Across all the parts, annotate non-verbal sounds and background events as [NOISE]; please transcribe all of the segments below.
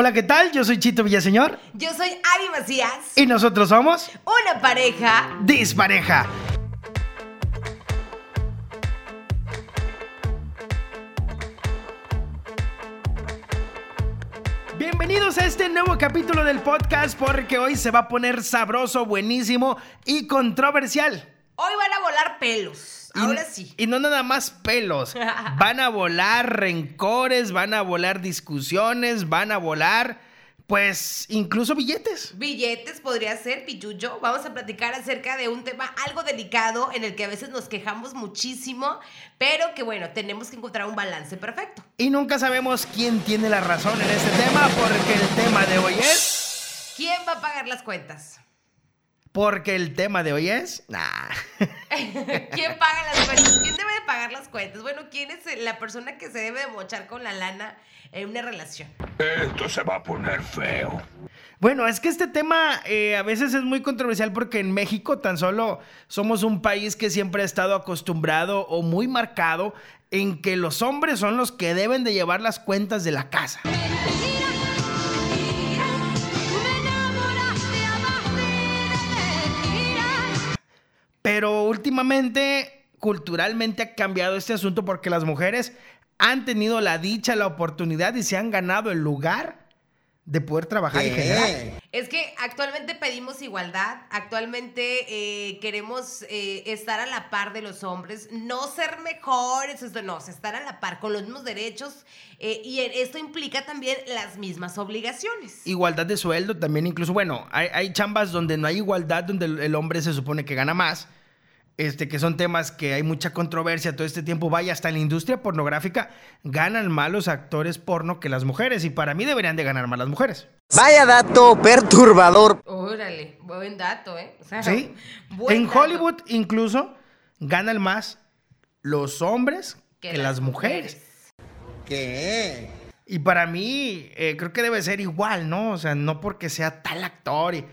Hola, ¿qué tal? Yo soy Chito Villaseñor. Yo soy Abby Macías. Y nosotros somos. Una pareja. Dispareja. Bienvenidos a este nuevo capítulo del podcast porque hoy se va a poner sabroso, buenísimo y controversial. Hoy van a volar pelos. Ahora sí. Y no nada más pelos. [LAUGHS] Van a volar rencores, van a volar discusiones, van a volar, pues, incluso billetes. Billetes podría ser, Pichucho. Vamos a platicar acerca de un tema algo delicado en el que a veces nos quejamos muchísimo, pero que bueno, tenemos que encontrar un balance perfecto. Y nunca sabemos quién tiene la razón en este tema porque el tema de hoy es... ¿Quién va a pagar las cuentas? Porque el tema de hoy es. Nah. [LAUGHS] ¿Quién paga las cuentas? ¿Quién debe de pagar las cuentas? Bueno, ¿quién es la persona que se debe de mochar con la lana en una relación? Esto se va a poner feo. Bueno, es que este tema eh, a veces es muy controversial porque en México tan solo somos un país que siempre ha estado acostumbrado o muy marcado en que los hombres son los que deben de llevar las cuentas de la casa. Pero últimamente, culturalmente ha cambiado este asunto porque las mujeres han tenido la dicha, la oportunidad y se han ganado el lugar de poder trabajar en general. Es que actualmente pedimos igualdad, actualmente eh, queremos eh, estar a la par de los hombres, no ser mejores, esto, no, estar a la par con los mismos derechos eh, y esto implica también las mismas obligaciones. Igualdad de sueldo también, incluso, bueno, hay, hay chambas donde no hay igualdad, donde el hombre se supone que gana más este, que son temas que hay mucha controversia todo este tiempo, vaya, hasta en la industria pornográfica ganan más los actores porno que las mujeres y para mí deberían de ganar más las mujeres. Vaya dato perturbador. Órale, buen dato, ¿eh? sí. En Hollywood incluso ganan más los hombres que, las, mujeres. ¿Qué? Y para mí eh, creo que debe ser igual, ¿no? O sea, no porque sea tal actor y...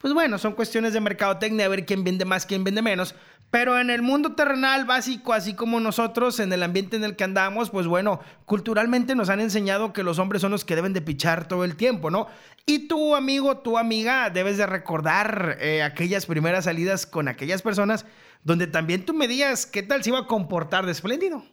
Pues bueno, son cuestiones de mercadotecnia, a ver quién vende más, quién vende menos. Pero en el mundo terrenal básico, así como nosotros, en el ambiente en el que andamos, pues bueno, culturalmente nos han enseñado que los hombres son los que deben de pichar todo el tiempo, ¿no? Y tu amigo, tu amiga, debes de recordar eh, aquellas primeras salidas con aquellas personas donde también tú me digas qué tal se iba a comportar de espléndido.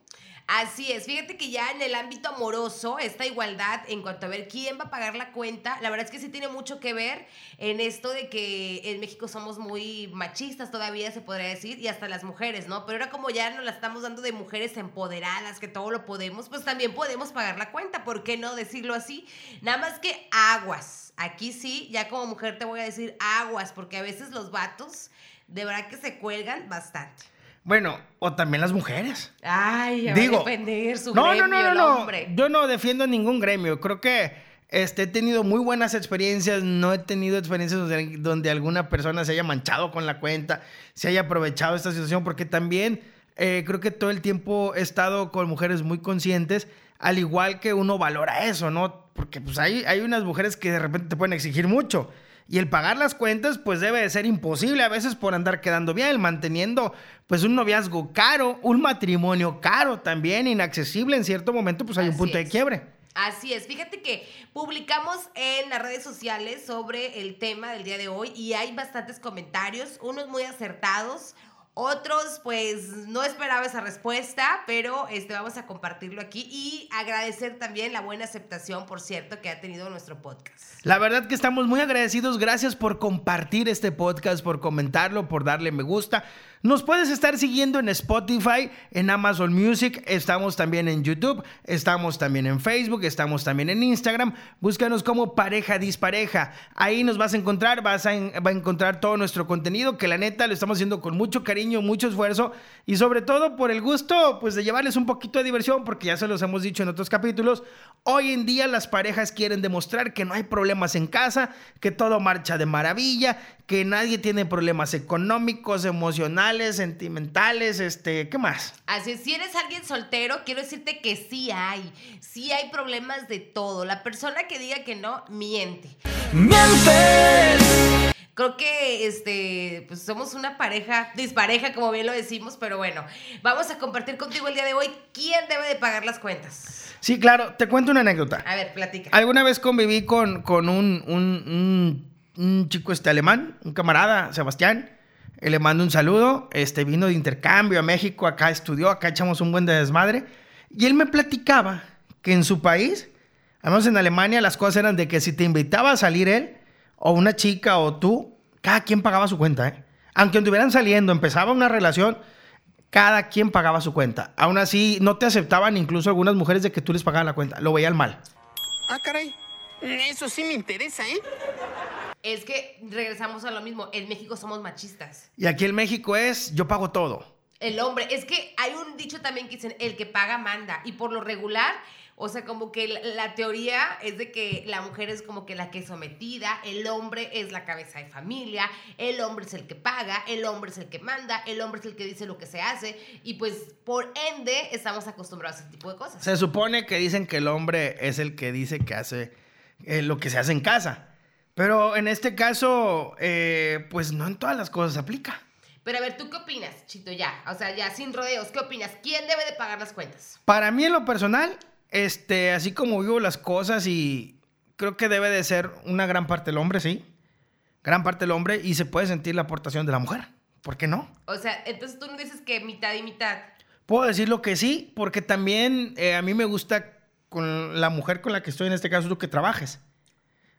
Así es, fíjate que ya en el ámbito amoroso, esta igualdad en cuanto a ver quién va a pagar la cuenta, la verdad es que sí tiene mucho que ver en esto de que en México somos muy machistas todavía, se podría decir, y hasta las mujeres, ¿no? Pero ahora como ya nos la estamos dando de mujeres empoderadas, que todo lo podemos, pues también podemos pagar la cuenta, ¿por qué no decirlo así? Nada más que aguas, aquí sí, ya como mujer te voy a decir aguas, porque a veces los vatos de verdad que se cuelgan bastante. Bueno, o también las mujeres. Ay, Digo, va a defender su no, gremio, no, no, no, no. Yo no defiendo ningún gremio. Creo que este, he tenido muy buenas experiencias. No he tenido experiencias donde, alguna persona se haya manchado con la cuenta, se haya aprovechado esta situación, porque también eh, creo que todo el tiempo he estado con mujeres muy conscientes, al igual que uno valora eso, ¿no? Porque pues hay, hay unas mujeres que de repente te pueden exigir mucho. Y el pagar las cuentas, pues debe de ser imposible a veces por andar quedando bien, manteniendo pues un noviazgo caro, un matrimonio caro también, inaccesible en cierto momento, pues hay un punto de quiebre. Así es, fíjate que publicamos en las redes sociales sobre el tema del día de hoy y hay bastantes comentarios, unos muy acertados, otros, pues no esperaba esa respuesta, pero este, vamos a compartirlo aquí y agradecer también la buena aceptación, por cierto, que ha tenido nuestro podcast. La verdad que estamos muy agradecidos. Gracias por compartir este podcast, por comentarlo, por darle me gusta. Nos puedes estar siguiendo en Spotify, en Amazon Music, estamos también en YouTube, estamos también en Facebook, estamos también en Instagram. Búscanos como Pareja Dispareja. Ahí nos vas a encontrar, vas a, a encontrar todo nuestro contenido, que la neta lo estamos haciendo con mucho cariño, mucho esfuerzo y sobre todo por el gusto pues de llevarles un poquito de diversión, porque ya se los hemos dicho en otros capítulos. Hoy en día las parejas quieren demostrar que no hay problemas en casa, que todo marcha de maravilla, que nadie tiene problemas económicos, emocionales, sentimentales, este, ¿qué más? Así si eres alguien soltero, quiero decirte que sí hay, sí hay problemas de todo. La persona que diga que no, miente. ¡Mientes! Creo que este, pues somos una pareja, dispareja, como bien lo decimos, pero bueno, vamos a compartir contigo el día de hoy quién debe de pagar las cuentas. Sí, claro, te cuento una anécdota. A ver, platica. Alguna vez conviví con, con un, un- un- un chico este alemán, un camarada, Sebastián. Eh, Le mando un saludo. Este vino de intercambio a México, acá estudió, acá echamos un buen de desmadre. Y él me platicaba que en su país, al menos en Alemania, las cosas eran de que si te invitaba a salir él, o una chica, o tú, cada quien pagaba su cuenta, ¿eh? Aunque estuvieran saliendo, empezaba una relación, cada quien pagaba su cuenta. Aún así, no te aceptaban incluso algunas mujeres de que tú les pagabas la cuenta. Lo veían mal. Ah, caray. Eso sí me interesa, ¿eh? Es que regresamos a lo mismo. En México somos machistas. Y aquí en México es, yo pago todo. El hombre, es que hay un dicho también que dicen, el que paga manda. Y por lo regular, o sea, como que la, la teoría es de que la mujer es como que la que es sometida, el hombre es la cabeza de familia, el hombre es el que paga, el hombre es el que manda, el hombre es el que dice lo que se hace. Y pues, por ende, estamos acostumbrados a ese tipo de cosas. Se supone que dicen que el hombre es el que dice que hace eh, lo que se hace en casa. Pero en este caso, eh, pues no en todas las cosas se aplica. Pero a ver, ¿tú qué opinas, Chito? Ya, o sea, ya sin rodeos, ¿qué opinas? ¿Quién debe de pagar las cuentas? Para mí en lo personal, este, así como vivo las cosas y creo que debe de ser una gran parte el hombre, sí. Gran parte el hombre y se puede sentir la aportación de la mujer. ¿Por qué no? O sea, entonces tú no dices que mitad y mitad. Puedo decirlo que sí, porque también eh, a mí me gusta con la mujer con la que estoy, en este caso tú, que trabajes.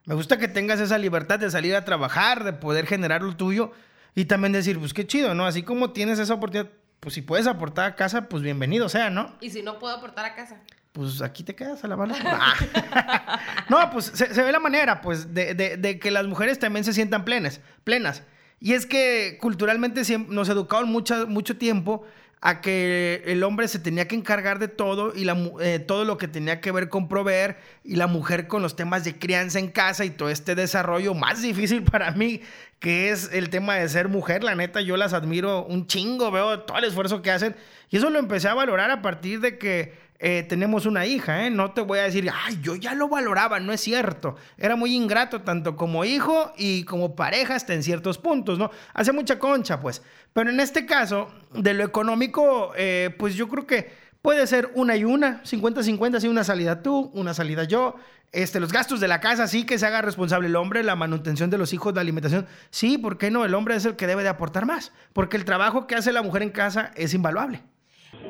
Me gusta que tengas esa libertad de salir a trabajar, de poder generar lo tuyo y también decir, pues qué chido, ¿no? Así como tienes esa oportunidad, pues si puedes aportar a casa, pues bienvenido sea, ¿no? Y si no puedo aportar a casa. Pues aquí te quedas a la mano. [LAUGHS] No, pues se, se ve la manera, pues, de, de- de que las mujeres también se sientan plenas, plenas. Y es que culturalmente nos educaron mucha- mucho tiempo a que el hombre se tenía que encargar de todo y la, eh, todo lo que tenía que ver con proveer y la mujer con los temas de crianza en casa y todo este desarrollo más difícil para mí, que es el tema de ser mujer. La neta, yo las admiro un chingo, veo todo el esfuerzo que hacen y eso lo empecé a valorar a partir de que eh, tenemos una hija, ¿eh? No te voy a decir, ay, yo ya lo valoraba, no es cierto. Era muy ingrato tanto como hijo y como pareja hasta en ciertos puntos, ¿no? Hace mucha concha, pues. Pero en este caso, de lo económico, eh, pues yo creo que puede ser una y una, 50-50, así una salida tú, una salida yo. Este, los gastos de la casa, sí que se haga responsable el hombre, la manutención de los hijos, la alimentación. Sí, ¿por qué no? El hombre es el que debe de aportar más, porque el trabajo que hace la mujer en casa es invaluable.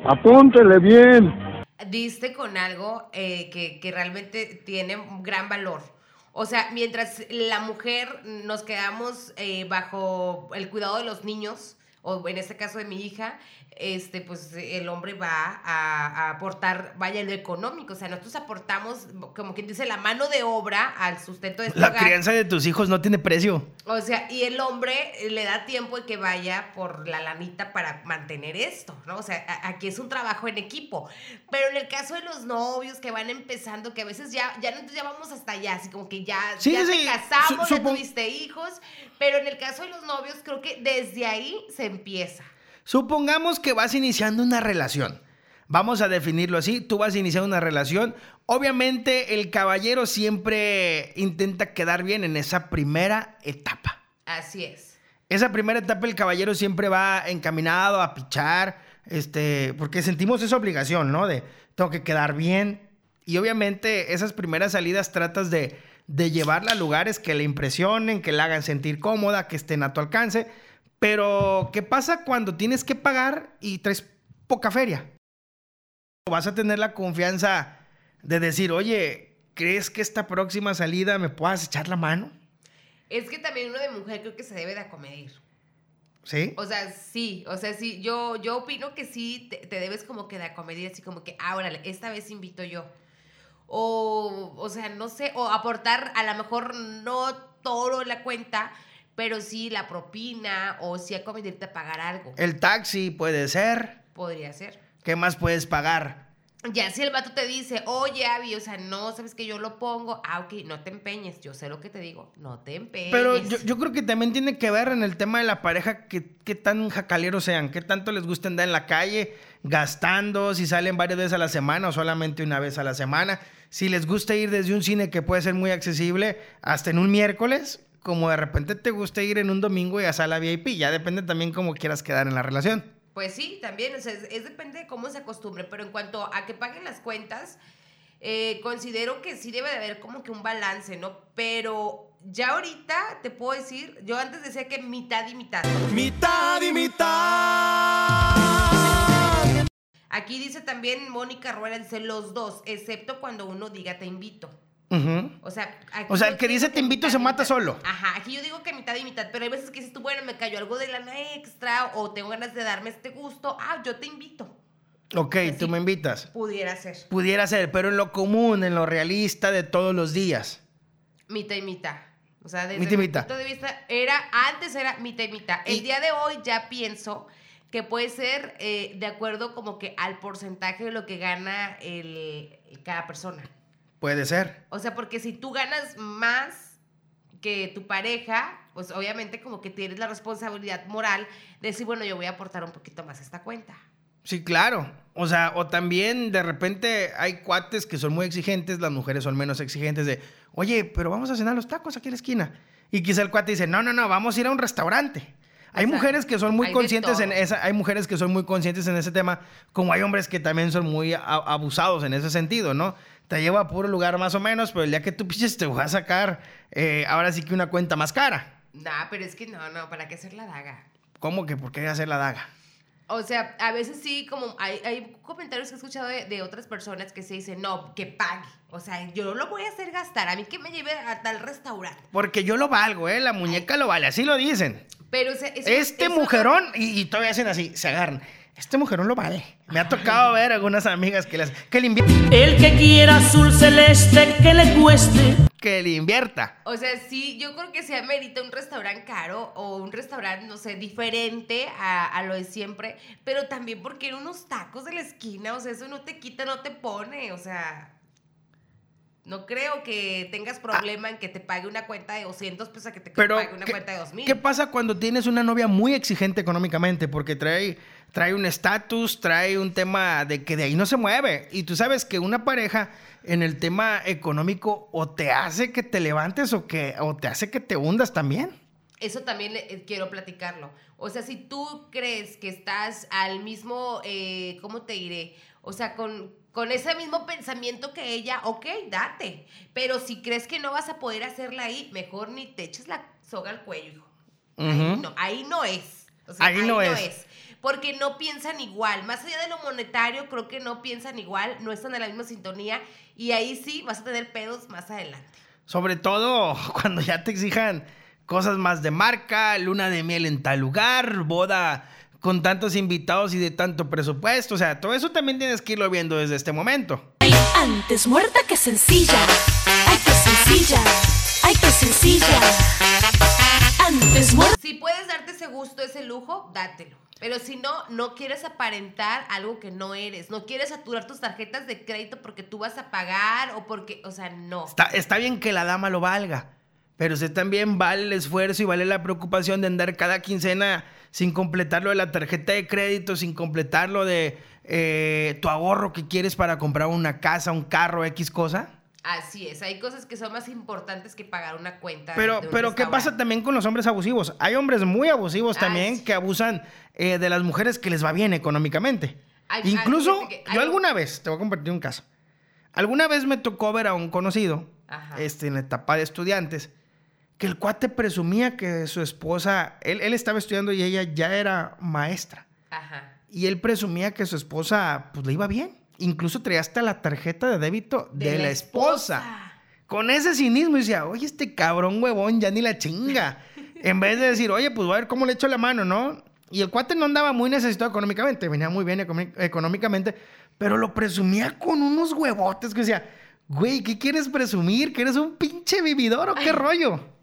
Apúntele bien. Diste con algo eh, que, que realmente tiene gran valor. O sea, mientras la mujer nos quedamos eh, bajo el cuidado de los niños, o en este caso de mi hija, este, pues el hombre va a, a aportar, vaya, lo económico. O sea, nosotros aportamos, como quien dice, la mano de obra al sustento de este La hogar. crianza de tus hijos no tiene precio. O sea, y el hombre le da tiempo de que vaya por la lanita para mantener esto, ¿no? O sea, a- aquí es un trabajo en equipo. Pero en el caso de los novios que van empezando, que a veces ya, ya, ya vamos hasta allá, así como que ya, Sí, ya sí, te casamos, su- ya tuviste hijos, pero en el caso de los novios creo que desde ahí se empieza. Supongamos que vas iniciando una relación. Vamos a definirlo así. Tú vas a iniciar una relación. Obviamente el caballero siempre intenta quedar bien en esa primera etapa. Así es. Esa primera etapa el caballero siempre va encaminado a pichar, este, porque sentimos esa obligación, ¿no? De tengo que quedar bien. Y obviamente esas primeras salidas tratas de, de llevarla a lugares que le impresionen, que la hagan sentir cómoda, que estén a tu alcance. Pero, ¿qué pasa cuando tienes que pagar y traes poca feria? Vas a tener la confianza de decir, oye, ¿crees que esta próxima salida me puedas echar la mano? Es que también uno de mujer creo que se debe de acomedir. ¿Sí? O sea, sí, o sea, sí, yo, yo opino que sí te, te debes como que de acomedir, así como que, ah, órale, esta vez invito yo. O, o sea, no sé, o aportar a lo mejor no todo la cuenta, pero sí la propina, o sí acomedirte a pagar algo. El taxi puede ser. Podría ser. ¿Qué más puedes pagar? Ya si el vato te dice, oye, Abby, o sea, no, sabes que yo lo pongo, ah, ok, no te empeñes, yo sé lo que te digo, no te empeñes. Pero yo, yo creo que también tiene que ver en el tema de la pareja que, qué tan jacaleros sean, qué tanto les gusta andar en la calle gastando, si salen varias veces a la semana o solamente una vez a la semana, si les gusta ir desde un cine que puede ser muy accesible hasta en un miércoles, como de repente te gusta ir en un domingo y a sala VIP, ya depende también cómo quieras quedar en la relación. Pues sí, también, o sea, es, es depende de cómo se acostumbre, pero en cuanto a que paguen las cuentas, eh, considero que sí debe de haber como que un balance, ¿no? Pero ya ahorita te puedo decir, yo antes decía que mitad y mitad. Mitad y mitad. Aquí dice también Mónica Rueda, dice los dos, excepto cuando uno diga te invito. O sea, O sea, el que dice te invito se mata mitad. solo. Ajá, aquí yo digo que mitad y mitad, pero hay veces que dices tú, bueno, me cayó algo de lana extra o tengo ganas de darme este gusto, ah, yo te invito. Ok, Así. tú me invitas. Pudiera ser. Pudiera ser, pero en lo común, en lo realista de todos los días. Mitad y mitad. O sea, desde mi mitad. punto de vista, era, antes era mitad y mitad. El Y- día de hoy ya pienso que puede ser eh, de acuerdo como que al porcentaje de lo que gana el, cada persona. Puede ser. O sea, porque si tú ganas más que tu pareja, pues obviamente como que tienes la responsabilidad moral de decir, bueno, yo voy a aportar un poquito más a esta cuenta. Sí, claro. O sea, o también de repente hay cuates que son muy exigentes, las mujeres son menos exigentes de, oye, pero vamos a cenar los tacos aquí en la esquina. Y quizá el cuate dice, no, no, no, vamos a ir a un restaurante. Hay Exacto. mujeres que son muy Hay conscientes en esa, hay mujeres que son muy conscientes en ese tema, como hay hombres que también son muy a- abusados en ese sentido, ¿no? Te lleva a puro lugar más o menos, pero el día que tú piches te vas a sacar eh, ahora sí que una cuenta más cara. Nah, pero es que no, no, ¿para qué hacer la daga? ¿Cómo que por qué hacer la daga? O sea, a veces sí, como hay, hay comentarios que he escuchado de, de otras personas que se dicen, no, que pague. O sea, yo no lo voy a hacer gastar, a mí que me lleve a tal restaurante. Porque yo lo valgo, ¿eh? La muñeca lo vale, así lo dicen. Pero o sea, eso- Este eso- mujerón, y, y todavía hacen así, se agarran. Este mujerón lo vale. Me ha tocado ver algunas amigas que, les, que, le, invi- El que quiera azul celeste que le cueste. Que le invierta. O sea, sí, yo creo que se amerita un restaurante caro o un restaurante, no sé, diferente a, a lo de siempre, pero también porque en unos tacos de la esquina, o sea, eso no te quita, no te pone, o sea, no creo que tengas problema en que te pague una cuenta de 200 pesos a que te Pero, pague una ¿qué, cuenta de 2000. qué pasa cuando tienes una novia muy exigente económicamente? Porque trae, trae un estatus, trae un tema de que de ahí no se mueve. Y tú sabes que una pareja en el tema económico o te hace que te levantes o, que, o te hace que te hundas también. Eso también eh, quiero platicarlo. O sea, si tú crees que estás al mismo, eh, ¿cómo te diré? O sea, con, con ese mismo pensamiento que ella, ok, date. Pero si crees que no vas a poder hacerla ahí, mejor ni te eches la soga al cuello, hijo. Ahí, no, ahí no es. O sea, Ahí no es. Porque no piensan igual. Más allá de lo monetario, creo que no piensan igual, no están en la misma sintonía. Y ahí sí vas a tener pedos más adelante. Sobre todo [LAUGHS] cuando ya te exijan cosas más de marca, luna de miel en tal lugar, boda con tantos invitados y de tanto presupuesto. O sea, todo eso también tienes que irlo viendo desde este momento. Antes muerta que sencilla. Ay, que sencilla. Ay, que sencilla. Antes muerta. Si puedes darte ese gusto, ese lujo, dátelo. Pero si no, no quieres aparentar algo que no eres. No quieres saturar tus tarjetas de crédito porque tú vas a pagar o porque, o sea, no. Está, está bien que la dama lo valga, pero usted también vale el esfuerzo y vale la preocupación de andar cada quincena sin completar lo de la tarjeta de crédito, sin completar lo de eh, tu ahorro que quieres para comprar una casa, un carro, X cosa. Así es. Hay cosas que son más importantes que pagar una cuenta. Pero, de un pero ¿qué pasa también con los hombres abusivos? Hay hombres muy abusivos Ah, también sí. que abusan eh, de las mujeres que les va bien económicamente. Ay, Incluso, yo un- alguna vez, te voy a compartir un caso. Alguna vez me tocó ver a un conocido, Ajá. este, en la etapa de estudiantes, que el cuate presumía que su esposa, él, él estaba estudiando y ella ya era maestra. Ajá. Y él presumía que su esposa, pues le iba bien. Incluso traía hasta la tarjeta de débito de, la, esposa. Con ese cinismo decía, oye, este cabrón huevón ya ni la chinga. [LAUGHS] en vez de decir, oye, pues voy a ver cómo le echo la mano, ¿no? Y el cuate no andaba muy necesitado económicamente, venía muy bien económicamente, pero lo presumía con unos huevotes que decía, güey, ¿qué quieres presumir? ¿Que eres un pinche vividor o qué rollo?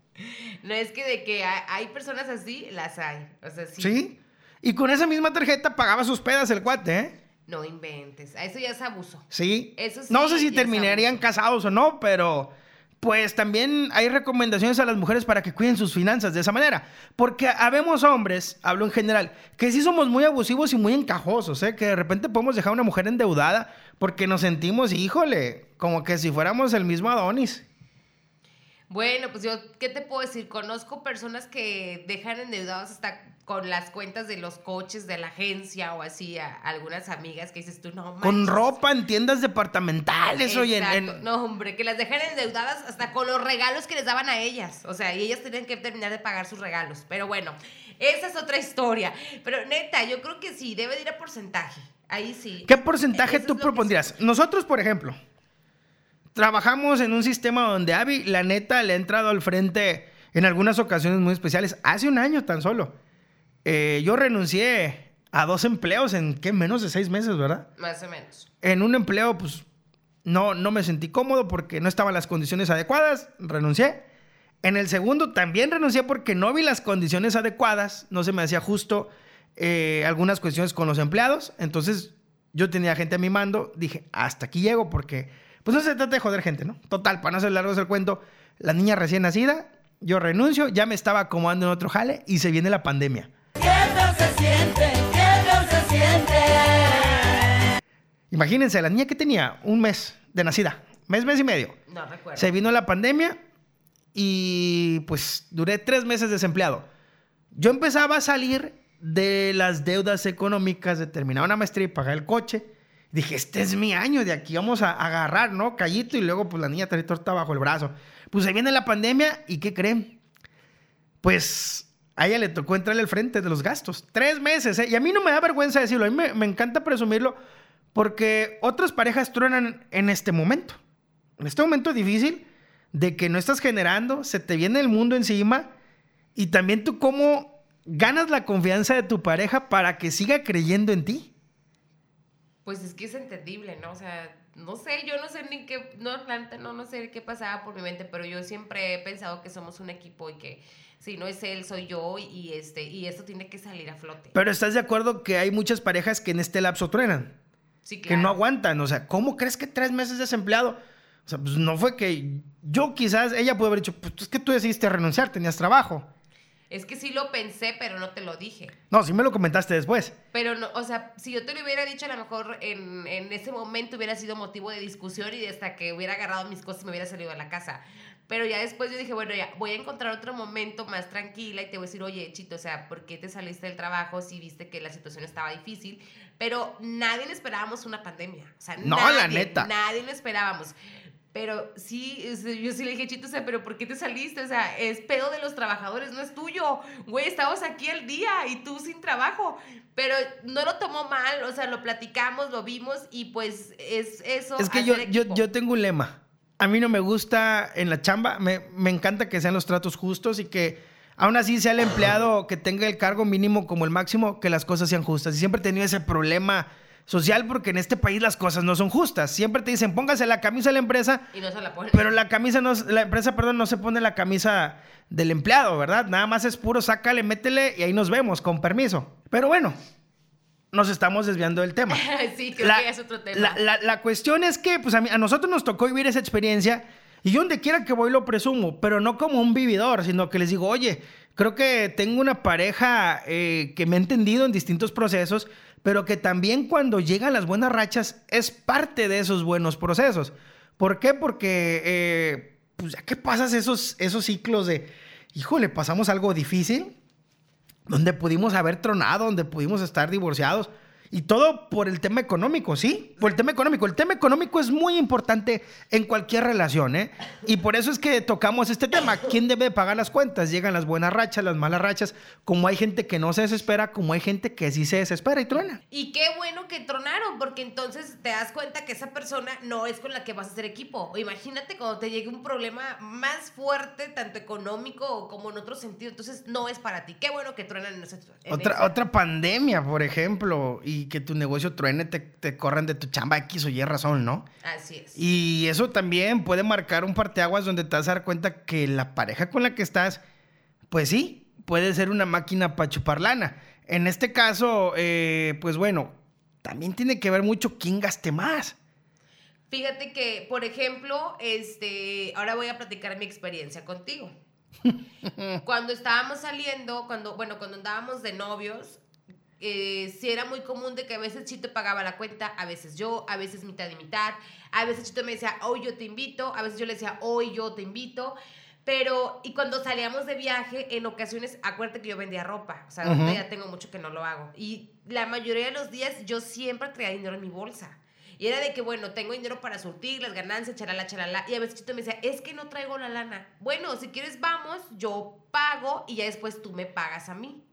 No es que de que hay, personas así, las hay. O sea, sí. ¿Sí? Y con esa misma tarjeta pagaba sus pedas el cuate, ¿eh? No inventes. A Eso ya es abuso. Sí. Eso sí, no sé si terminarían casados o no, pero pues también hay recomendaciones a las mujeres para que cuiden sus finanzas de esa manera. Porque habemos hombres, hablo en general, que sí somos muy abusivos y muy encajosos, ¿eh? Que de repente podemos dejar a una mujer endeudada porque nos sentimos, híjole, como que si fuéramos el mismo Adonis. Bueno, pues yo, ¿qué te puedo decir? Conozco personas que dejan endeudados hasta con las cuentas de los coches de la agencia o así a algunas amigas que dices tú, no Con manches". ropa en tiendas departamentales, oye, en- No, hombre, que las dejan endeudadas hasta con los regalos que les daban a ellas. O sea, y ellas tenían que terminar de pagar sus regalos. Pero bueno, esa es otra historia. Pero neta, yo creo que sí, debe de ir a porcentaje. Ahí sí. ¿Qué porcentaje Eso tú propondrías? Nosotros, por ejemplo, trabajamos en un sistema donde Avi, la neta, le ha entrado al frente en algunas ocasiones muy especiales. Hace un año tan solo. Eh, yo renuncié a dos empleos en, ¿qué? Menos de seis meses, ¿verdad? Más o menos. En un empleo, pues, no, no me sentí cómodo porque no estaban las condiciones adecuadas. Renuncié. En el segundo también renuncié porque no vi las condiciones adecuadas. No se me hacía justo eh, algunas cuestiones con los empleados. Entonces, yo tenía gente a mi mando. Dije, hasta aquí llego porque, pues, no se trata de joder gente, ¿no? Total, para no hacer largo el cuento, la niña recién nacida, yo renuncio, ya me estaba acomodando en otro jale y se viene la pandemia. Imagínense, la niña que tenía un mes de nacida, mes, mes y medio. No recuerdo. Se vino la pandemia y pues duré tres meses desempleado. Yo empezaba a salir de las deudas económicas de terminar una maestría y pagar el coche. Dije, este es mi año, de aquí vamos a agarrar, ¿no? Callito y luego pues la niña trae torta bajo el brazo. Pues se viene la pandemia y ¿qué creen? Pues a ella le tocó entrarle al frente de los gastos. Tres meses, ¿eh? Y a mí no me da vergüenza decirlo, a mí me, me encanta presumirlo porque otras parejas truenan en este momento. En este momento difícil de que no estás generando, se te viene el mundo encima y también tú cómo ganas la confianza de tu pareja para que siga creyendo en ti. Pues es que es entendible, ¿no? O sea, no sé, yo no sé ni qué, no, no, no sé qué pasaba por mi mente, pero yo siempre he pensado que somos un equipo y que si no es él, soy yo y este, y esto tiene que salir a flote. Pero estás de acuerdo que hay muchas parejas que en este lapso truenan, Sí, que no aguantan. O sea, ¿cómo crees que tres meses desempleado? O sea, pues no fue que yo quizás, ella pudo haber dicho, pues es que tú decidiste renunciar, tenías trabajo. Es que sí lo pensé, pero no te lo dije. No, sí me lo comentaste después. Pero no, o sea, si yo te lo hubiera dicho, a lo mejor en, en ese momento hubiera sido motivo de discusión y hasta que hubiera agarrado mis cosas y me hubiera salido de la casa. Pero ya después yo dije, bueno, ya voy a encontrar otro momento más tranquila y te voy a decir, oye, Chito, o sea, ¿por qué te saliste del trabajo si viste que la situación estaba difícil? Pero nadie le esperábamos una pandemia. O sea, No, nadie, la neta. Nadie lo esperábamos. Pero sí, yo sí le dije, Chito, o sea, pero ¿por qué te saliste? O sea, es pedo de los trabajadores, no es tuyo. Güey, estamos aquí al día y tú sin trabajo. Pero no lo tomó mal, o sea, lo platicamos, lo vimos y pues es eso. Es que yo, yo, yo tengo un lema. A mí no me gusta en la chamba, me, me encanta que sean los tratos justos y que aún así sea el empleado que tenga el cargo mínimo como el máximo, que las cosas sean justas. Y siempre he tenido ese problema social porque en este país las cosas no son justas. Siempre te dicen, póngase la camisa de la empresa, Y no se la ponen. pero la camisa no, la empresa, perdón, no se pone la camisa del empleado, ¿verdad? Nada más es puro, sácale, métele y ahí nos vemos, con permiso. Pero bueno, nos estamos desviando del tema. [LAUGHS] sí, creo la, que es otro tema. la- la- la cuestión es que pues a, mí- a nosotros nos tocó vivir esa experiencia y yo donde quiera que voy lo presumo, pero no como un vividor, sino que les digo, oye, creo que tengo una pareja eh, que me ha entendido en distintos procesos, pero que también cuando llegan las buenas rachas es parte de esos buenos procesos. ¿Por qué? Porque, eh, pues ya que pasas esos, esos ciclos de, híjole, pasamos algo difícil, donde pudimos haber tronado, donde pudimos estar divorciados. Y todo por el tema económico, ¿sí? Por el tema económico. El tema económico es muy importante en cualquier relación, ¿eh? Y por eso es que tocamos este tema. ¿Quién debe pagar las cuentas? Llegan las buenas rachas, las malas rachas. Como hay gente que no se desespera, como hay gente que sí se desespera y truena. Y qué bueno que tronaron, porque entonces te das cuenta que esa persona no es con la que vas a hacer equipo. O imagínate cuando te llegue un problema más fuerte, tanto económico como en otro sentido. Entonces no es para ti. Qué bueno que truenan en ese. en Otra, ese- otra pandemia, por ejemplo, y que tu negocio truene, te, te corran de tu chamba X o Y razón, ¿no? Así es. Y eso también puede marcar un parteaguas donde te vas a dar cuenta que la pareja con la que estás, pues sí, puede ser una máquina para chupar lana. En este caso, eh, pues bueno, también tiene que ver mucho quién gaste más. Fíjate que, por ejemplo, este, ahora voy a platicar mi experiencia contigo. [LAUGHS] cuando estábamos saliendo, cuando, bueno, cuando andábamos de novios, eh, sí era muy común de que a veces Chito pagaba la cuenta, a veces yo, a veces mitad y mitad, a veces Chito me decía, hoy yo te invito, a veces yo le decía, hoy yo te invito, Pero, y cuando salíamos de viaje, en ocasiones, acuérdate que yo vendía ropa. O sea, Ujú. ahorita ya tengo mucho que no lo hago. Y la mayoría de los días yo siempre traía dinero en mi bolsa. Y era de que, bueno, tengo dinero para surtir las ganancias, charala, charala. Y a veces Chito me decía, es que no traigo la lana. Bueno, si quieres, vamos, yo pago y ya después tú me pagas a mí.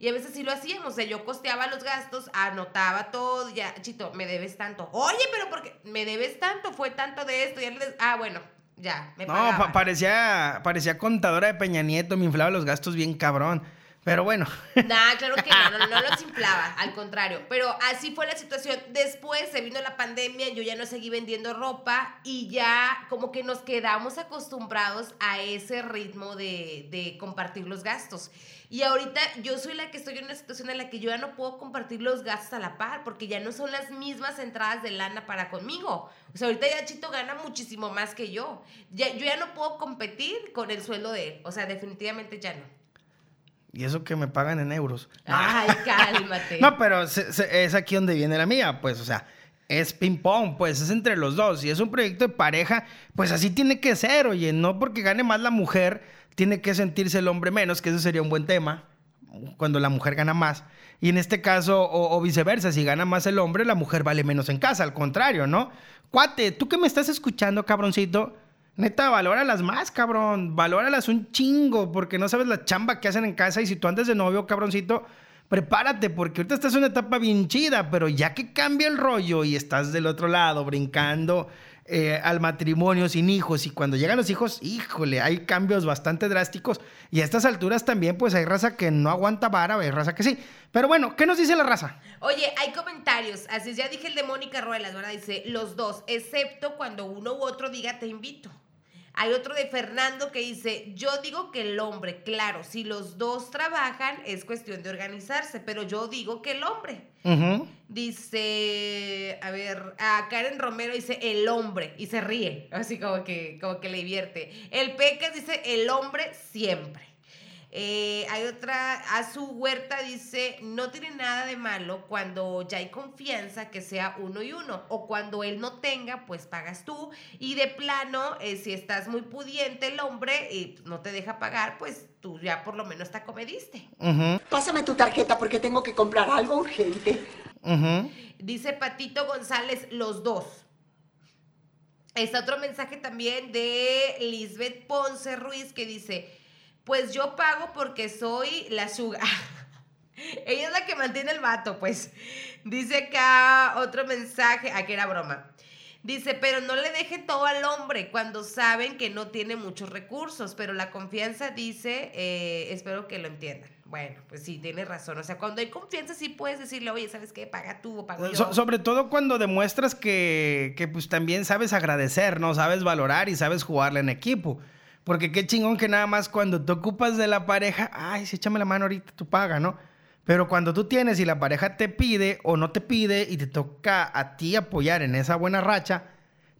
Y a veces sí lo hacíamos, o sea, yo costeaba los gastos, anotaba todo, ya, Chito, me debes tanto. Oye, pero ¿por qué? Me debes tanto, fue tanto de esto, ya le des- Ah, bueno, ya, me No, pa- parecía, parecía contadora de Peña Nieto, me inflaba los gastos bien cabrón. Pero bueno, [LAUGHS] Nah, claro que no, no, no, no los [LAUGHS] inflaba, al contrario. Pero así fue la situación. Después se vino la pandemia, yo ya no seguí vendiendo ropa y ya como que nos quedamos acostumbrados a ese ritmo de, de compartir los gastos. Y ahorita yo soy la que estoy en una situación en la que yo ya no puedo compartir los gastos a la par porque ya no son las mismas entradas de lana para conmigo. O sea, ahorita ya Chito gana muchísimo más que yo. Ya, yo ya no puedo competir con el sueldo de él. O sea, definitivamente ya no. y eso que me pagan en euros. [LAUGHS] Ay, cálmate. No, pero se- se- es aquí donde viene la mía, pues, o sea, es ping pong, pues, es entre los dos. Si es un proyecto de pareja, pues así tiene que ser, oye, no porque gane más la mujer, tiene que sentirse el hombre menos, que eso sería un buen tema, cuando la mujer gana más. Y en este caso, o, viceversa, si gana más el hombre, la mujer vale menos en casa, al contrario, ¿no? Cuate, tú que me estás escuchando, cabroncito, neta, valóralas más, cabrón, valóralas un chingo, porque no sabes la chamba que hacen en casa y si tú andas de novio, cabroncito, prepárate, porque ahorita estás en una etapa bien chida, pero ya que cambia el rollo y estás del otro lado brincando eh, al matrimonio sin hijos y cuando llegan los hijos, híjole, hay cambios bastante drásticos y a estas alturas también pues hay raza que no aguanta vara, hay raza que sí. Pero bueno, ¿qué nos dice la raza? Oye, hay comentarios. Así ya dije el de Mónica Ruelas, ¿verdad? Dice, los dos, excepto cuando uno u otro diga te invito. Hay otro de Fernando que dice, yo digo que el hombre, claro, si los dos trabajan es cuestión de organizarse, pero yo digo que el hombre. Dice, a ver, a Karen Romero dice el hombre y se ríe, así como que, como que le divierte. El Pecas dice el hombre siempre. Eh, hay otra, a su huerta dice, no tiene nada de malo cuando ya hay confianza que sea uno y uno, o cuando él no tenga, pues pagas tú, y de plano, eh, si estás muy pudiente el hombre y no te deja pagar, pues tú ya por lo menos te acomediste. Pásame tu tarjeta porque tengo que comprar algo urgente. Dice Patito González, los dos. Está otro mensaje también de Lisbeth Ponce Ruiz que dice, pues yo pago porque soy la sugar. [LAUGHS] Ella es la que mantiene el vato, pues. Dice acá otro mensaje, aquí era broma. Dice, pero no le deje todo al hombre cuando saben que no tiene muchos recursos, pero la confianza dice, eh, espero que lo entiendan. Bueno, pues sí, tiene razón. O sea, cuando hay confianza sí puedes decirle, oye, ¿sabes qué? Paga tú o pago yo. So- sobre todo cuando demuestras que, que, pues también sabes agradecer, ¿no? Sabes valorar y sabes jugarle en equipo. Porque qué chingón que nada más cuando te ocupas de la pareja, ay, sí, échame la mano ahorita, tú paga, ¿no? Pero cuando tú tienes y la pareja te pide o no te pide y te toca a ti apoyar en esa buena racha,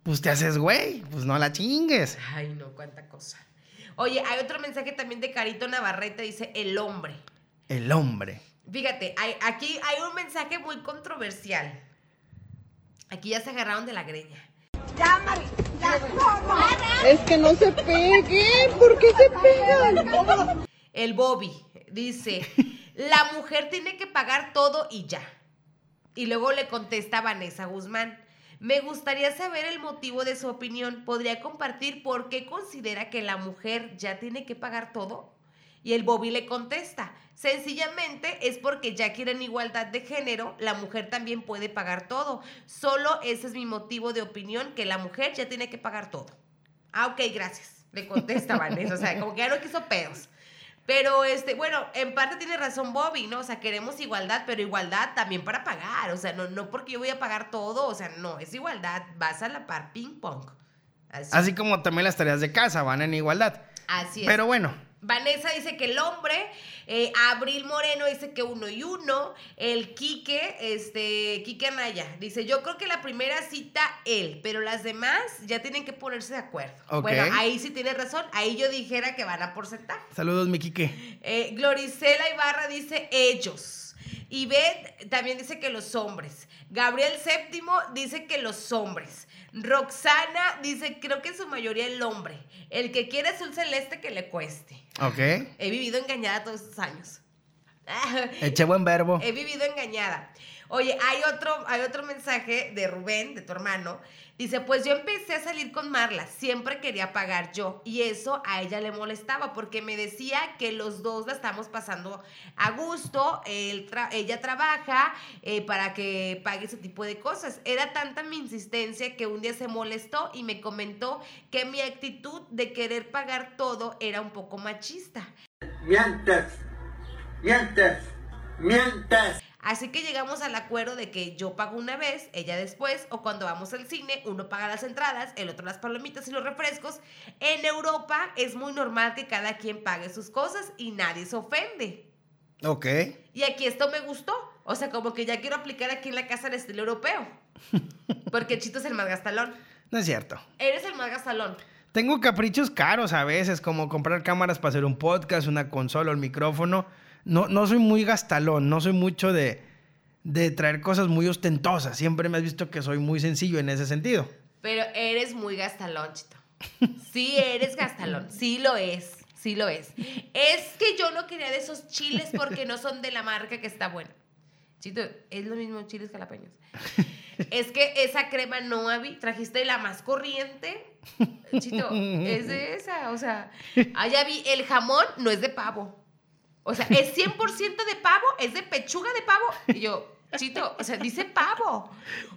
pues te haces güey, pues no la chingues. Ay, no, cuánta cosa. Oye, hay otro mensaje también de Carito Navarrete, dice el hombre. El hombre. Fíjate, hay- aquí hay un mensaje muy controversial. Aquí ya se agarraron de la greña. Es que no se peguen. ¿Por qué se pegan? El Bobby dice, la mujer tiene que pagar todo y ya. Y luego le contesta Vanessa Guzmán, me gustaría saber el motivo de su opinión. ¿Podría compartir por qué considera que la mujer ya tiene que pagar todo? Y el Bobby le contesta, sencillamente es porque ya quieren igualdad de género, la mujer también puede pagar todo. Solo ese es mi motivo de opinión, que la mujer ya tiene que pagar todo. Ah, ok, gracias. Le contesta [LAUGHS] Vanessa. O sea, como que ya no quiso pedos. Pero, este, bueno, en parte tiene razón Bobby, ¿no? O sea, queremos igualdad, pero igualdad también para pagar. O sea, no, no porque yo voy a pagar todo. O sea, no, es igualdad. Vas a la par ping pong. Así, Así como también las tareas de casa van en igualdad. Así es. Pero bueno, Vanessa dice que el hombre, eh, Abril Moreno dice que uno y uno, el Quique, este, Quique Anaya, dice, yo creo que la primera cita él, pero las demás ya tienen que ponerse de acuerdo. Bueno, ahí sí tiene razón, ahí yo dijera que van a porcentaje. saludos, mi Quique. Eh, Gloricela Ibarra dice ellos. Ivette también dice que los hombres. Gabriel Séptimo dice que los hombres. Roxana dice, creo que en su mayoría el hombre. El que quiere azul celeste que le cueste. Ok. He vivido engañada todos estos años. Eche buen verbo. He vivido engañada. Oye, hay otro, hay otro mensaje de Rubén, de tu hermano. Dice, pues yo empecé a salir con Marla, siempre quería pagar yo. Y eso a ella le molestaba porque me decía que los dos la estamos pasando a gusto, ella trabaja eh, para que pague ese tipo de cosas. Era tanta mi insistencia que un día se molestó y me comentó que mi actitud de querer pagar todo era un poco machista. Mientes, mientes, mientes. Así que llegamos al acuerdo de que yo pago una vez, ella después, o cuando vamos al cine, uno paga las entradas, el otro las palomitas y los refrescos. En Europa es muy normal que cada quien pague sus cosas y nadie se ofende. Ok. Y aquí esto me gustó. O sea, como que ya quiero aplicar aquí en la casa el estilo europeo. [LAUGHS] Porque Chito es el más gastalón. No es cierto. Eres el más gastalón. Tengo caprichos caros a veces, como comprar cámaras para hacer un podcast, una consola, un micrófono. No, no soy muy gastalón, no soy mucho de, de traer cosas muy ostentosas. Siempre me has visto que soy muy sencillo en ese sentido. Pero eres muy gastalón, Chito. Sí, eres gastalón. Sí lo es. Sí lo es. Es que yo no quería de esos chiles porque no son de la marca que está buena. Chito, es lo mismo chiles jalapeños. Es que esa crema no había. Trajiste la más corriente. Chito, es de esa. O sea, allá vi. El jamón no es de pavo. O sea, es 100% de pavo, es de pechuga de pavo. Y yo, Chito, o sea, dice pavo.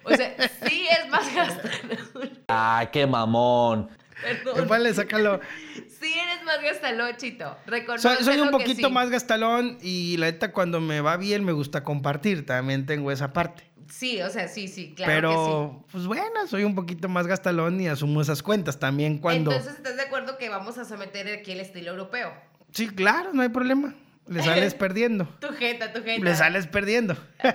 O sea, sí es más gastalón. ¡Ay, qué mamón! Perdón. Vale, sácalo. Sí eres más gastalón, Chito. Soy, soy un que poquito sí. más gastalón y la neta cuando me va bien me gusta compartir. También tengo esa parte. Sí, o sea, sí, sí, claro Pero, pues bueno, soy un poquito más gastalón y asumo esas cuentas también que sí. cuando... Entonces, ¿estás de acuerdo que vamos a someter aquí el estilo europeo? Sí, claro, no hay problema. Le sales perdiendo. [LAUGHS] Tu jeta, tu jeta. Le sales perdiendo. [LAUGHS]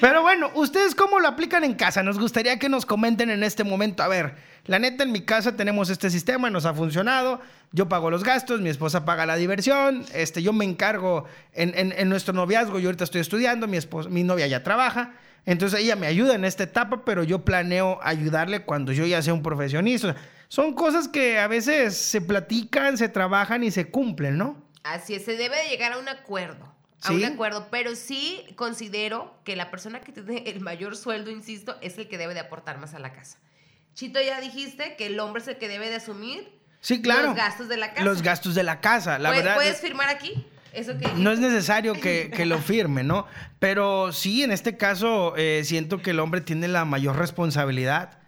Pero bueno, ¿ustedes cómo lo aplican en casa? Nos gustaría que nos comenten en este momento. A ver, la neta, en mi casa tenemos este sistema, nos ha funcionado. Yo pago los gastos, mi esposa paga la diversión. Este, yo me encargo en, en- en nuestro noviazgo. Yo ahorita estoy estudiando, mi, esposa, mi novia ya trabaja. Entonces ella me ayuda en esta etapa, pero yo planeo ayudarle cuando yo ya sea un profesionista. Son cosas que a veces se platican, se trabajan y se cumplen, ¿no? Así es, se debe de llegar a un acuerdo. A Sí. un acuerdo, pero sí considero que la persona que tiene el mayor sueldo, insisto, es el que debe de aportar más a la casa. Chito, ya dijiste que el hombre es el que debe de asumir Sí, claro. los gastos de la casa. Los gastos de la casa, la ¿Puedes, verdad. ¿Puedes firmar aquí? Eso que No es necesario que, [LAUGHS] que lo firme, ¿no? Pero sí, en este caso, eh, siento que el hombre tiene la mayor responsabilidad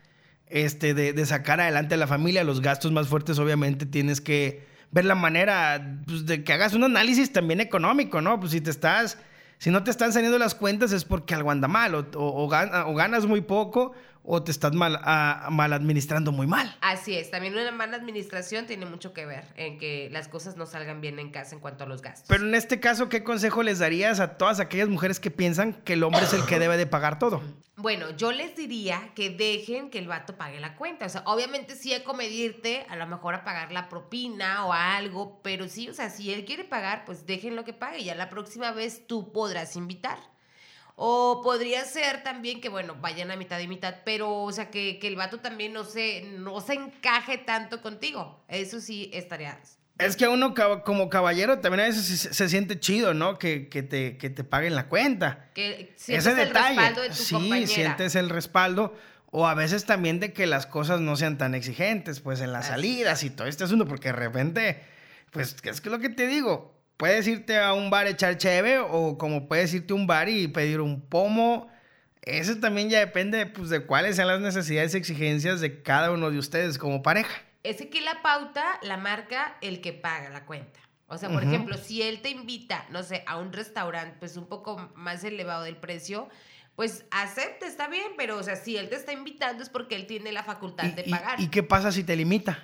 este, de, de sacar adelante a la familia. Los gastos más fuertes, obviamente, tienes que ver la manera pues, de que hagas un análisis también económico, ¿no? Pues si te estás, si no te están saliendo las cuentas es porque algo anda mal, o, o- o gana- o ganas muy poco, o te estás mal, ah, mal administrando muy mal. Así es, también una mala administración tiene mucho que ver en que las cosas no salgan bien en casa en cuanto a los gastos. Pero en este caso, ¿qué consejo les darías a todas aquellas mujeres que piensan que el hombre es el que debe de pagar todo? Bueno, yo les diría que dejen que el vato pague la cuenta. O sea, obviamente sí acomedirte, a lo mejor a pagar la propina o algo, pero sí, o sea, si él quiere pagar, pues déjenlo que pague. Ya la próxima vez tú podrás invitar. O podría ser también que, bueno, vayan a mitad y mitad, pero, o sea, que, que el vato también no se, no se encaje tanto contigo. Eso sí estaría Es que uno como caballero también a veces se, se siente chido, ¿no? Que, que te, que te paguen la cuenta. Que sientes Ese el detalle. respaldo de tu sí, compañera. sientes el respaldo. O a veces también de que las cosas no sean tan exigentes, pues en las Así salidas y todo este asunto, porque de repente, pues, es que lo que te digo, puedes irte a un bar a echar cheve o como puedes irte a un bar y pedir un pomo. Eso también ya depende, pues, de cuáles sean las necesidades y exigencias de cada uno de ustedes como pareja. Es que la pauta la marca el que paga la cuenta. O sea, por ejemplo, si él te invita, no sé, a un restaurante, pues un poco más elevado del precio, pues acepte, está bien, pero o sea, si él te está invitando es porque él tiene la facultad de ¿Y, pagar. y qué pasa si te limita?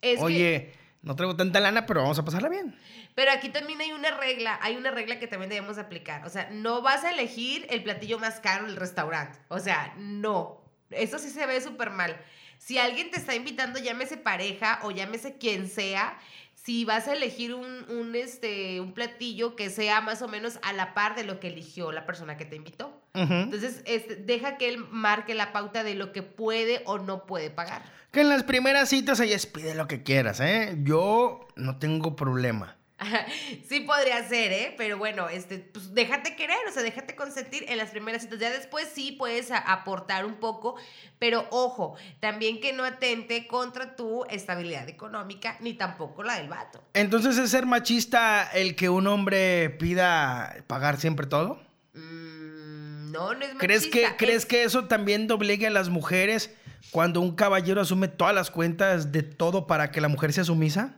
Es que- Oye, no traigo tanta lana, pero vamos a pasarla bien. pero aquí también hay una regla, hay una regla que también debemos aplicar. O sea, no vas a elegir el platillo más caro del restaurante. O sea, no. Eso sí se ve súper mal. Si alguien te está invitando, llámese pareja o llámese quien sea, si vas a elegir un, un, este, un platillo que sea más o menos a la par de lo que eligió la persona que te invitó. Entonces, este, deja que él marque la pauta de lo que puede o no puede pagar. Que en las primeras citas ella pide lo que quieras, ¿eh? Yo no tengo problema. [LAUGHS] sí podría ser, ¿eh? Pero bueno, este, pues déjate querer, o sea, déjate consentir en las primeras citas. Ya después sí puedes aportar un poco, pero ojo, también que no atente contra tu estabilidad económica, ni tampoco la del vato. Entonces, ¿es ser machista el que un hombre pida pagar siempre todo? Mm, no, no es ¿Crees que, machista, ¿Crees es- que eso también doblegue a las mujeres cuando un caballero asume todas las cuentas de todo para que la mujer sea sumisa?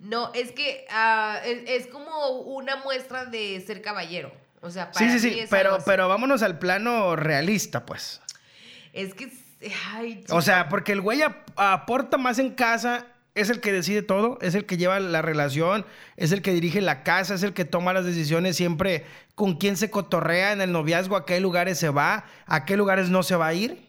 No, es que ah, es, es como una muestra de ser caballero. O sea, para Sí, sí, sí, pero, pero vámonos al plano realista, pues. Es que, ay, O sea, porque el güey ap- aporta más en casa, es el que decide todo, es el que lleva la relación, es el que dirige la casa, es el que toma las decisiones siempre con quién se cotorrea en el noviazgo, a qué lugares se va, a qué lugares no se va a ir.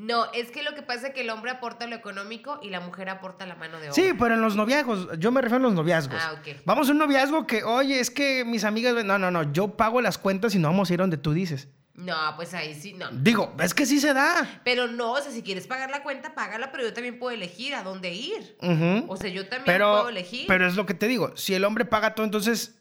No, es que lo que pasa es que el hombre aporta lo económico y la mujer aporta la mano de obra. Sí, pero en los noviazgos, yo me refiero a los noviazgos. Ah, ok. Vamos a un noviazgo que, oye, es que mis amigas, ven- no, no, no, yo pago las cuentas y no vamos a ir donde tú dices. No, pues ahí sí, no. Digo, es que sí se da. Pero no, o sea, si quieres pagar la cuenta, págala, pero yo también puedo elegir a dónde ir. O sea, yo también pero, puedo elegir. Pero es lo que te digo, si el hombre paga todo, entonces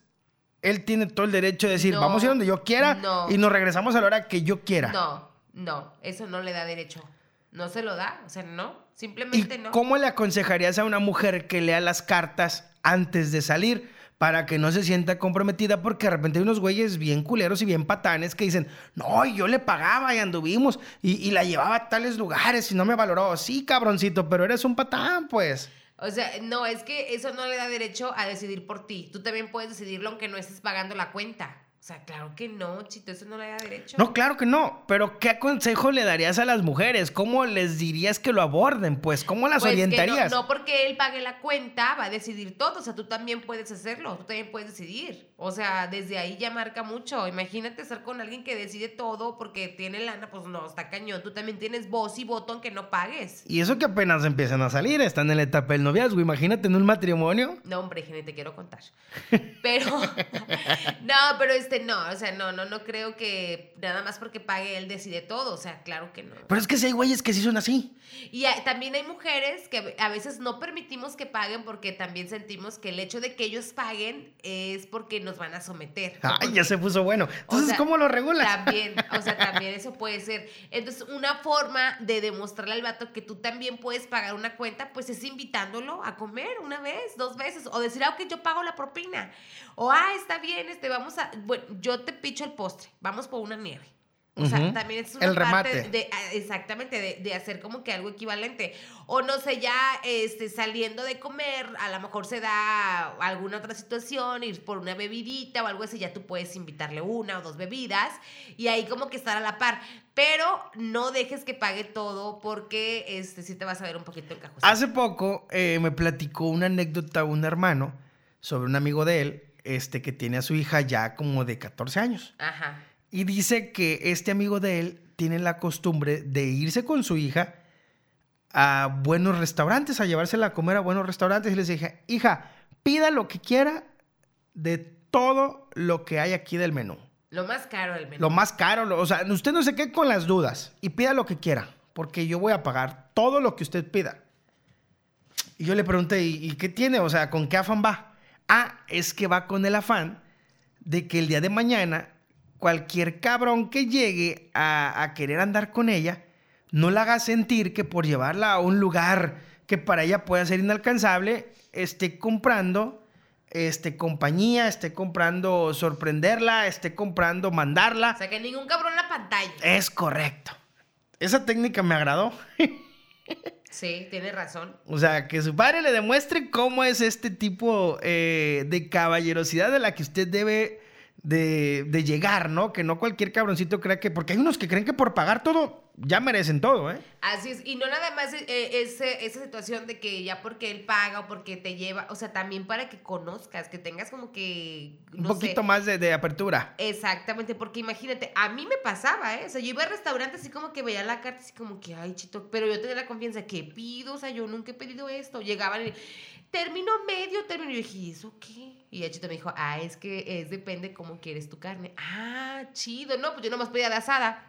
él tiene todo el derecho de decir, No, vamos a ir donde yo quiera no. y nos regresamos a la hora que yo quiera. No, no, eso no le da derecho. No se lo da, o sea, no, ¿Y simplemente no. cómo le aconsejarías a una mujer que lea las cartas antes de salir para que no se sienta comprometida? Porque de repente hay unos güeyes bien culeros y bien patanes que dicen, no, yo le pagaba y anduvimos y, y la llevaba a tales lugares y no me valoró. Sí, cabroncito, pero eres un patán, pues. O sea, no, es que eso no le da derecho a decidir por ti. Tú también puedes decidirlo aunque no estés pagando la cuenta. O sea, claro que no, chito, eso no le da derecho. No, claro que no, pero ¿qué consejo le darías a las mujeres? ¿Cómo les dirías que lo aborden? Pues, ¿cómo las Pues que orientarías? no, no porque él pague la cuenta va a decidir todo. O sea, tú también puedes hacerlo, tú también puedes decidir. O sea, desde ahí ya marca mucho. Imagínate estar con alguien que decide todo porque tiene lana, pues no, está cañón. Tú también tienes voz y voto aunque no pagues. Y eso que apenas empiezan a salir, están en la etapa del noviazgo. Imagínate en un matrimonio. No, hombre, gente, te quiero contar. [LAUGHS] Pero, [LAUGHS] no, pero este, no, o sea, no, no, no creo que nada más porque pague él decide todo. O sea, claro que no. Pero es que si hay güeyes que sí son así. Y hay- también hay mujeres que a veces no permitimos que paguen porque también sentimos que el hecho de que ellos paguen es porque nos van a someter. Ay, ya se puso bueno. O Entonces, sea, ¿cómo lo regulas? También, o sea, [LAUGHS] también eso puede ser. Entonces, una forma de demostrarle al vato que tú también puedes pagar una cuenta, pues es invitándolo a comer una vez, dos veces, o decir, ah, ok, yo pago la propina. O, ah, está bien, este, vamos a, bueno, yo te picho el postre, vamos por una nieve. O sea, también es una El parte remate. de, ah, exactamente, de, de hacer como que algo equivalente. O no sé, ya este, saliendo de comer, a lo mejor se da alguna otra situación, ir por una bebidita o algo así, ya tú puedes invitarle una o dos bebidas y ahí como que estar a la par. Pero no dejes que pague todo porque este, sí te vas a ver un poquito encajosado. Hace poco eh, me platicó una anécdota un hermano sobre un amigo de él este, que tiene a su hija ya como de 14 años. Ajá. Y dice que este amigo de él tiene la costumbre de irse con su hija a buenos restaurantes, a llevársela a comer a buenos restaurantes. Y les dije, hija, pida lo que quiera de todo lo que hay aquí del menú. Lo más caro del menú. Lo más caro, lo- o sea, usted no se quede con las dudas y pida lo que quiera, porque yo voy a pagar todo lo que usted pida. Y yo le pregunté, ¿y, y qué tiene? O sea, ¿con qué afán va? Ah, es que va con el afán de que el día de mañana cualquier cabrón que llegue a, a querer andar con ella, no la haga sentir que por llevarla a un lugar que para ella pueda ser inalcanzable, esté comprando este, compañía, esté comprando sorprenderla, esté comprando mandarla. O sea, que ningún cabrón en la pantalla. Es correcto. Esa técnica me agradó. [LAUGHS] Sí, tienes razón. O sea, que su padre le demuestre cómo es este tipo eh, de caballerosidad de la que usted debe de, de llegar, ¿no? Que no cualquier cabroncito crea que... Porque hay unos que creen que por pagar todo ya merecen todo, ¿eh? Así es, y no nada más eh, ese- esa situación de que ya porque él paga o porque te lleva, o sea, también para que conozcas, que tengas como que... Un poquito sé, más de, de apertura. Exactamente, porque imagínate, a mí me pasaba, ¿eh? O sea, yo iba a restaurantes así como que veía la carta así como que, ay, chito, pero yo tenía la confianza, ¿qué pido? O sea, yo nunca he pedido esto. Llegaban y, término medio, término. Y yo dije, ¿y eso qué? Y el chito me dijo, ah, es que es depende cómo quieres tu carne. Ah, chido, no, pues yo nomás pedía de asada,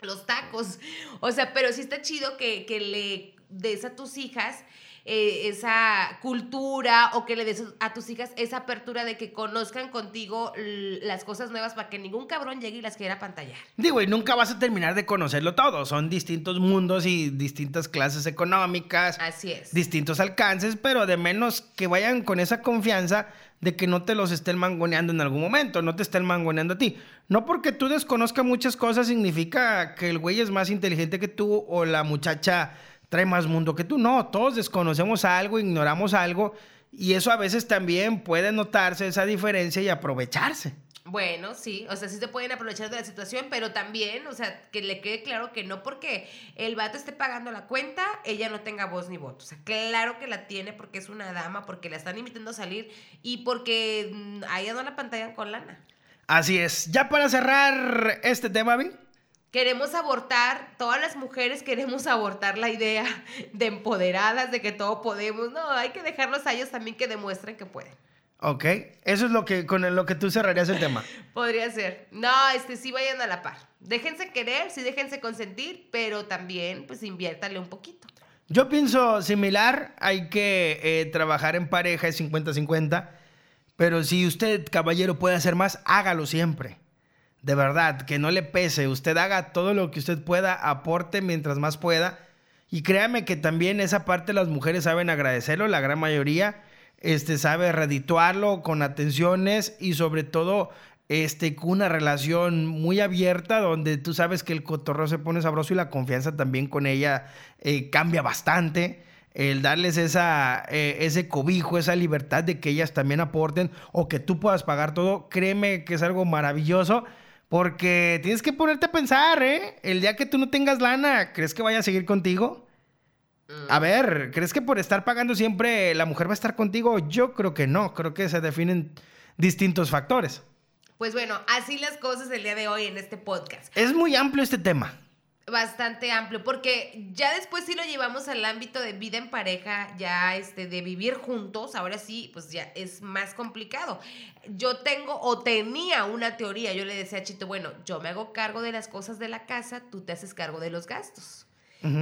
los tacos. O sea, pero sí está chido que, que le des a tus hijas eh, esa cultura o que le des a tus hijas esa apertura de que conozcan contigo las cosas nuevas para que ningún cabrón llegue y las quiera pantallar. Digo, y nunca vas a terminar de conocerlo todo. Son distintos mundos y distintas clases económicas, Así es. distintos alcances, pero de menos que vayan con esa confianza de que no te los estén mangoneando en algún momento, no te estén mangoneando a ti. No porque tú desconozcas muchas cosas significa que el güey es más inteligente que tú o la muchacha trae más mundo que tú. No, todos desconocemos algo, ignoramos algo y eso a veces también puede notarse esa diferencia y aprovecharse. Bueno, sí, o sea, sí se pueden aprovechar de la situación, pero también, o sea, que le quede claro que no porque el vato esté pagando la cuenta, ella no tenga voz ni voto. O sea, claro que la tiene porque es una dama, porque la están invitando a salir y porque a ella no la pantallan con lana. Así es. Ya para cerrar este tema, Vi. Queremos abortar, todas las mujeres queremos abortar la idea [LAUGHS] de empoderadas, de que todo podemos. No, hay que dejarlos a ellos también que demuestren que pueden. Ok. Eso es lo que con lo que tú cerrarías el tema. [LAUGHS] Podría ser. No, este sí vayan a la par. Déjense querer, sí déjense consentir, pero también pues inviértale un poquito. Yo pienso similar. Hay que eh, trabajar en pareja, es 50-50. Pero si usted, caballero, puede hacer más, hágalo siempre. De verdad, que no le pese. Usted haga todo lo que usted pueda, aporte mientras más pueda. Y créame que también esa parte las mujeres saben agradecerlo, la gran mayoría este, sabe redituarlo con atenciones y sobre todo este, con una relación muy abierta donde tú sabes que el cotorreo se pone sabroso y la confianza también con ella eh, cambia bastante. El darles esa, eh, ese cobijo, esa libertad de que ellas también aporten o que tú puedas pagar todo, créeme que es algo maravilloso. Porque tienes que ponerte a pensar, ¿eh? El día que tú no tengas lana, ¿crees que vaya a seguir contigo? A ver, ¿crees que por estar pagando siempre la mujer va a estar contigo? Yo creo que no, creo que se definen distintos factores. Pues bueno, así las cosas el día de hoy en este podcast. Es muy amplio este tema. Bastante amplio, porque ya después sí lo llevamos al ámbito de vida en pareja, ya este, de vivir juntos, ahora sí, pues ya es más complicado. Yo tengo o tenía una teoría, yo le decía a Chito, bueno, yo me hago cargo de las cosas de la casa, tú te haces cargo de los gastos.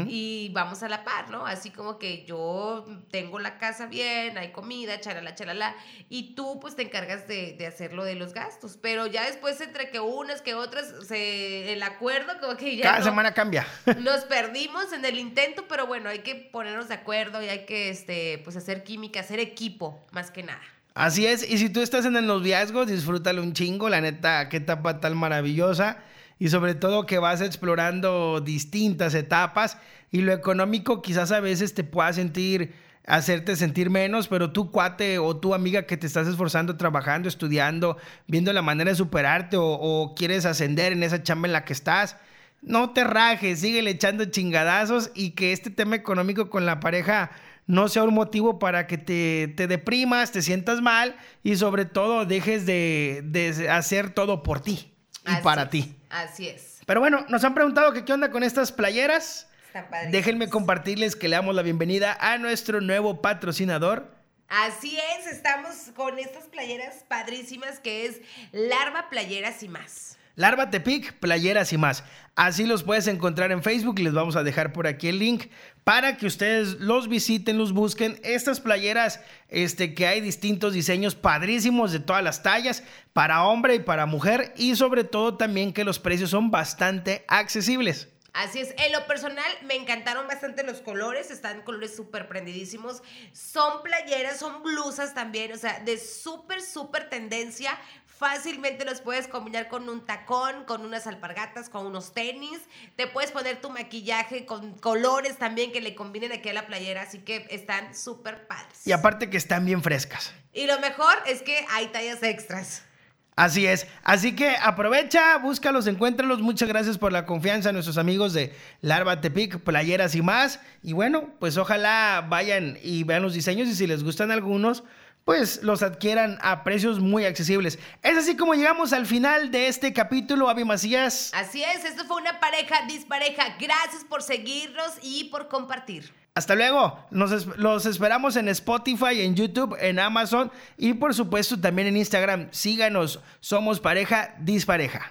Y vamos a la par, ¿no? Así como que yo tengo la casa bien, hay comida, chalala, chalala, y tú pues te encargas de, de hacerlo de los gastos. Pero ya después entre que unas que otras, se, el acuerdo como que ya Cada no- semana cambia. [LAUGHS] nos perdimos en el intento, pero bueno, hay que ponernos de acuerdo y hay que este, pues hacer química, hacer equipo, más que nada. Así es, y si tú estás en el noviazgo, disfrútalo un chingo, la neta, qué etapa tan maravillosa. Y sobre todo que vas explorando distintas etapas y lo económico quizás a veces te pueda sentir, hacerte sentir menos, pero tú cuate o tu amiga que te estás esforzando, trabajando, estudiando, viendo la manera de superarte o, o quieres ascender en esa chamba en la que estás, no te rajes, síguele echando chingadazos y que este tema económico con la pareja no sea un motivo para que te, te deprimas, te sientas mal y sobre todo dejes de, de hacer todo por ti y Así para ti. Así es. Pero bueno, nos han preguntado que qué onda con estas playeras. Está padre. Déjenme compartirles que le damos la bienvenida a nuestro nuevo patrocinador. Así es, estamos con estas playeras padrísimas que es Larva Playeras y más. Larva Tepic, playeras y más. Así los puedes encontrar en Facebook. Les vamos a dejar por aquí el link para que ustedes los visiten, los busquen. Estas playeras, este, que hay distintos diseños padrísimos de todas las tallas, para hombre y para mujer. Y sobre todo también que los precios son bastante accesibles. Así es, en lo personal me encantaron bastante los colores, están colores súper prendidísimos, son playeras, son blusas también, o sea, de súper, súper tendencia, fácilmente los puedes combinar con un tacón, con unas alpargatas, con unos tenis, te puedes poner tu maquillaje con colores también que le combinen aquí a la playera, así que están súper padres. Y aparte que están bien frescas. Y lo mejor es que hay tallas extras. Así es. Así que aprovecha, búscalos, encuéntralos. Muchas gracias por la confianza a nuestros amigos de Larva Tepic, Playeras y más. Y bueno, pues ojalá vayan y vean los diseños y si les gustan algunos, pues los adquieran a precios muy accesibles. Es así como llegamos al final de este capítulo, Avi Macías. Así es, esto fue una pareja dispareja. Gracias por seguirnos y por compartir. Hasta luego. Nos los esperamos en Spotify, en YouTube, en Amazon y por supuesto también en Instagram. Síganos. Somos pareja dispareja.